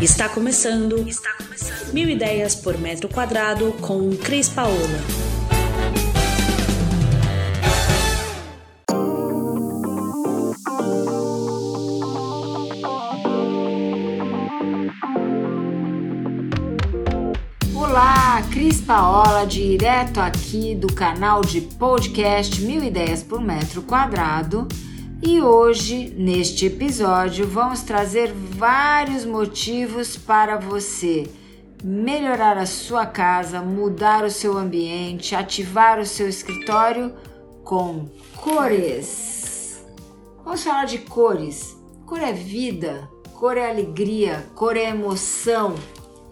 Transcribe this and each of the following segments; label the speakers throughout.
Speaker 1: Está começando. Está começando. Mil ideias por metro quadrado com Cris Paola.
Speaker 2: Olá, Cris Paola, direto aqui do canal de podcast Mil Ideias por Metro Quadrado e hoje, neste episódio, vamos trazer vários motivos para você melhorar a sua casa, mudar o seu ambiente, ativar o seu escritório com cores. Vamos falar de cores. Cor é vida, cor é alegria, cor é emoção.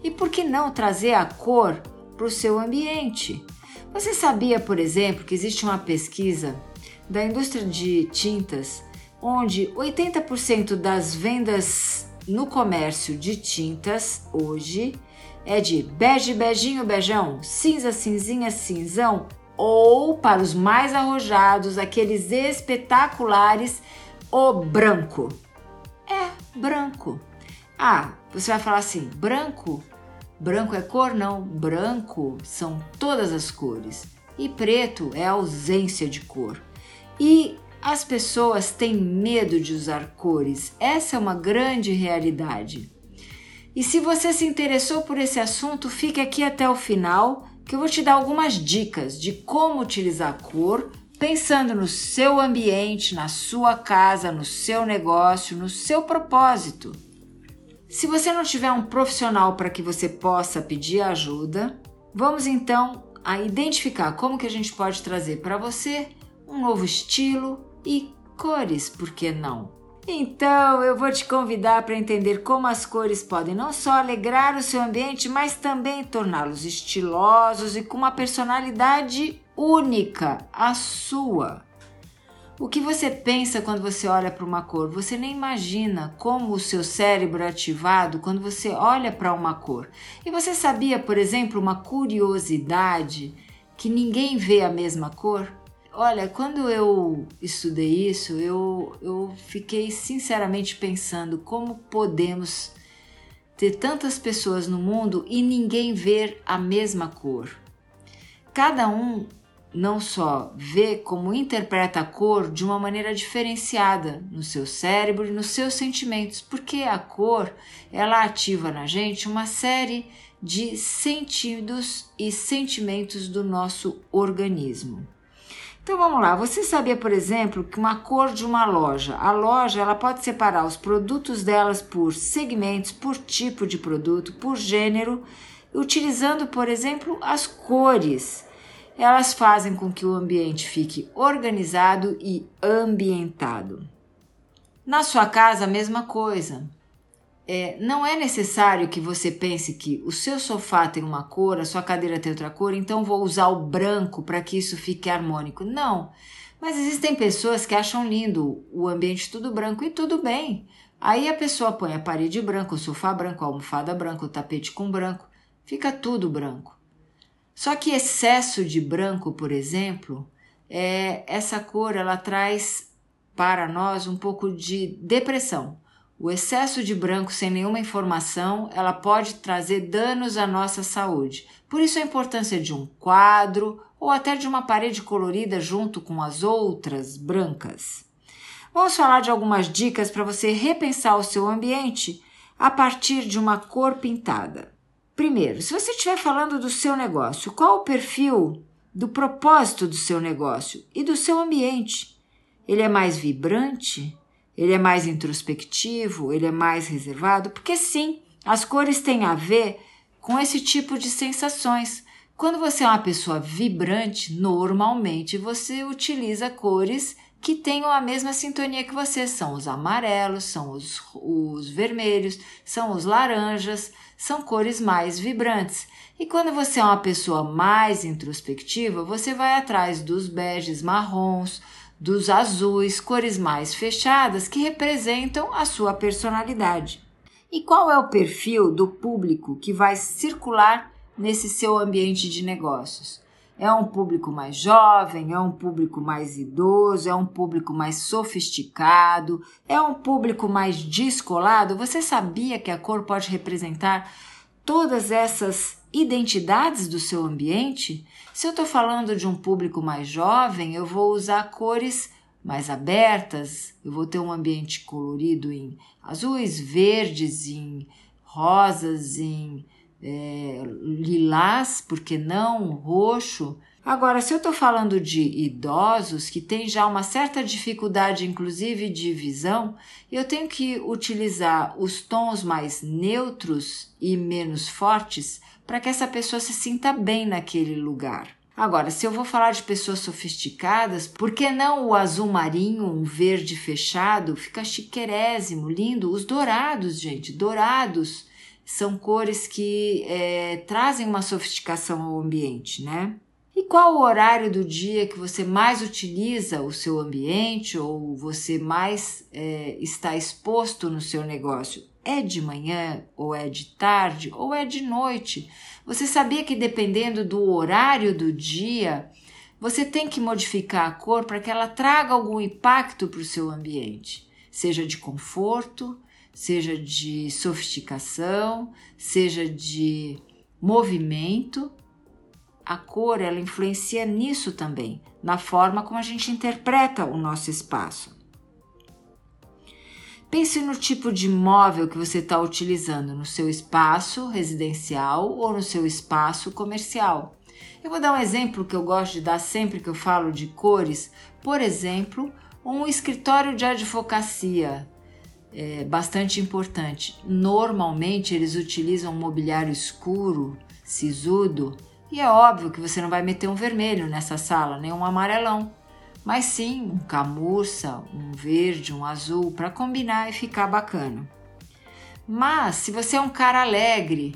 Speaker 2: E por que não trazer a cor para o seu ambiente? Você sabia, por exemplo, que existe uma pesquisa da indústria de tintas, onde 80% das vendas no comércio de tintas hoje é de bege, beijinho, beijão, cinza, cinzinha, cinzão, ou para os mais arrojados, aqueles espetaculares, o branco. É branco. Ah, você vai falar assim: branco? Branco é cor? Não. Branco são todas as cores. E preto é ausência de cor. E as pessoas têm medo de usar cores, essa é uma grande realidade. E se você se interessou por esse assunto, fique aqui até o final, que eu vou te dar algumas dicas de como utilizar a cor, pensando no seu ambiente, na sua casa, no seu negócio, no seu propósito. Se você não tiver um profissional para que você possa pedir ajuda, vamos então a identificar como que a gente pode trazer para você um novo estilo e cores, por que não? Então, eu vou te convidar para entender como as cores podem não só alegrar o seu ambiente, mas também torná-los estilosos e com uma personalidade única, a sua. O que você pensa quando você olha para uma cor? Você nem imagina como o seu cérebro é ativado quando você olha para uma cor. E você sabia, por exemplo, uma curiosidade que ninguém vê a mesma cor? Olha, quando eu estudei isso, eu, eu fiquei sinceramente pensando como podemos ter tantas pessoas no mundo e ninguém ver a mesma cor. Cada um não só vê como interpreta a cor de uma maneira diferenciada no seu cérebro e nos seus sentimentos, porque a cor ela ativa na gente uma série de sentidos e sentimentos do nosso organismo. Então vamos lá, você sabia, por exemplo, que uma cor de uma loja, a loja ela pode separar os produtos delas por segmentos, por tipo de produto, por gênero, utilizando, por exemplo, as cores. Elas fazem com que o ambiente fique organizado e ambientado. Na sua casa, a mesma coisa. É, não é necessário que você pense que o seu sofá tem uma cor, a sua cadeira tem outra cor, então vou usar o branco para que isso fique harmônico. Não. Mas existem pessoas que acham lindo o ambiente tudo branco e tudo bem. Aí a pessoa põe a parede branca, o sofá branco, a almofada branca, o tapete com branco, fica tudo branco. Só que excesso de branco, por exemplo, é, essa cor ela traz para nós um pouco de depressão. O excesso de branco sem nenhuma informação, ela pode trazer danos à nossa saúde. Por isso a importância de um quadro ou até de uma parede colorida junto com as outras brancas. Vamos falar de algumas dicas para você repensar o seu ambiente a partir de uma cor pintada. Primeiro, se você estiver falando do seu negócio, qual o perfil do propósito do seu negócio e do seu ambiente? Ele é mais vibrante? Ele é mais introspectivo, ele é mais reservado, porque sim, as cores têm a ver com esse tipo de sensações. Quando você é uma pessoa vibrante, normalmente você utiliza cores que tenham a mesma sintonia que você. São os amarelos, são os, os vermelhos, são os laranjas, são cores mais vibrantes. E quando você é uma pessoa mais introspectiva, você vai atrás dos beges marrons, dos azuis, cores mais fechadas que representam a sua personalidade. E qual é o perfil do público que vai circular nesse seu ambiente de negócios? É um público mais jovem, é um público mais idoso, é um público mais sofisticado, é um público mais descolado. Você sabia que a cor pode representar todas essas identidades do seu ambiente? Se eu estou falando de um público mais jovem, eu vou usar cores mais abertas, eu vou ter um ambiente colorido em azuis, verdes, em rosas, em é, lilás, porque não roxo. Agora, se eu estou falando de idosos que têm já uma certa dificuldade, inclusive de visão, eu tenho que utilizar os tons mais neutros e menos fortes para que essa pessoa se sinta bem naquele lugar. Agora, se eu vou falar de pessoas sofisticadas, por que não o azul marinho, um verde fechado? Fica chiquerésimo, lindo. Os dourados, gente, dourados são cores que é, trazem uma sofisticação ao ambiente, né? E qual o horário do dia que você mais utiliza o seu ambiente ou você mais é, está exposto no seu negócio? É de manhã, ou é de tarde, ou é de noite? Você sabia que dependendo do horário do dia, você tem que modificar a cor para que ela traga algum impacto para o seu ambiente, seja de conforto, seja de sofisticação, seja de movimento, a cor ela influencia nisso também, na forma como a gente interpreta o nosso espaço. Pense no tipo de móvel que você está utilizando no seu espaço residencial ou no seu espaço comercial. Eu vou dar um exemplo que eu gosto de dar sempre que eu falo de cores. Por exemplo, um escritório de advocacia é, bastante importante. Normalmente eles utilizam mobiliário escuro, sisudo, e é óbvio que você não vai meter um vermelho nessa sala, nem um amarelão, mas sim um camurça, um verde, um azul para combinar e ficar bacana. Mas se você é um cara alegre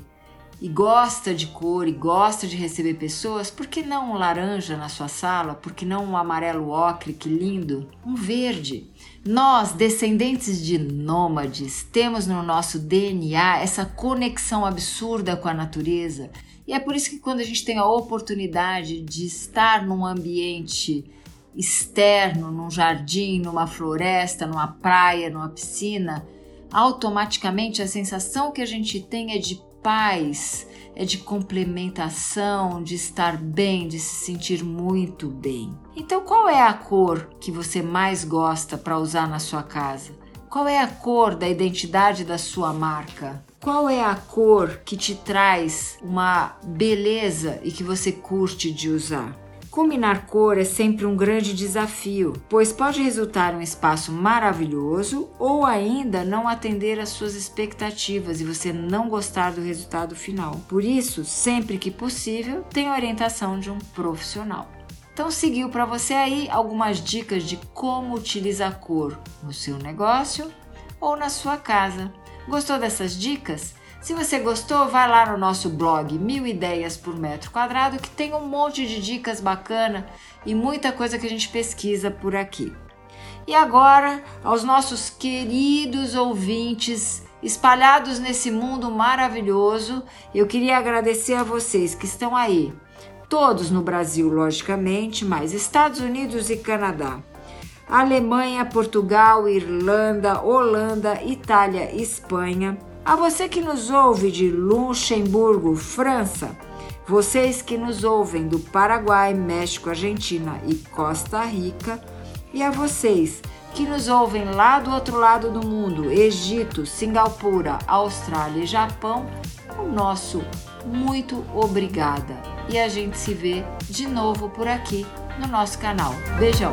Speaker 2: e gosta de cor e gosta de receber pessoas, por que não um laranja na sua sala? Por que não um amarelo ocre, que lindo? Um verde. Nós, descendentes de nômades, temos no nosso DNA essa conexão absurda com a natureza. E é por isso que quando a gente tem a oportunidade de estar num ambiente externo, num jardim, numa floresta, numa praia, numa piscina, automaticamente a sensação que a gente tem é de paz, é de complementação, de estar bem, de se sentir muito bem. Então, qual é a cor que você mais gosta para usar na sua casa? Qual é a cor da identidade da sua marca? Qual é a cor que te traz uma beleza e que você curte de usar? Combinar cor é sempre um grande desafio, pois pode resultar um espaço maravilhoso ou ainda não atender às suas expectativas e você não gostar do resultado final. Por isso, sempre que possível, tenha orientação de um profissional. Então, seguiu para você aí algumas dicas de como utilizar cor no seu negócio ou na sua casa. Gostou dessas dicas? Se você gostou, vai lá no nosso blog Mil Ideias por Metro Quadrado, que tem um monte de dicas bacana e muita coisa que a gente pesquisa por aqui. E agora, aos nossos queridos ouvintes espalhados nesse mundo maravilhoso, eu queria agradecer a vocês que estão aí, todos no Brasil, logicamente, mas Estados Unidos e Canadá. Alemanha, Portugal, Irlanda, Holanda, Itália, Espanha, a você que nos ouve de Luxemburgo, França, vocês que nos ouvem do Paraguai, México, Argentina e Costa Rica, e a vocês que nos ouvem lá do outro lado do mundo, Egito, Singapura, Austrália e Japão, o nosso muito obrigada. E a gente se vê de novo por aqui no nosso canal. Beijão!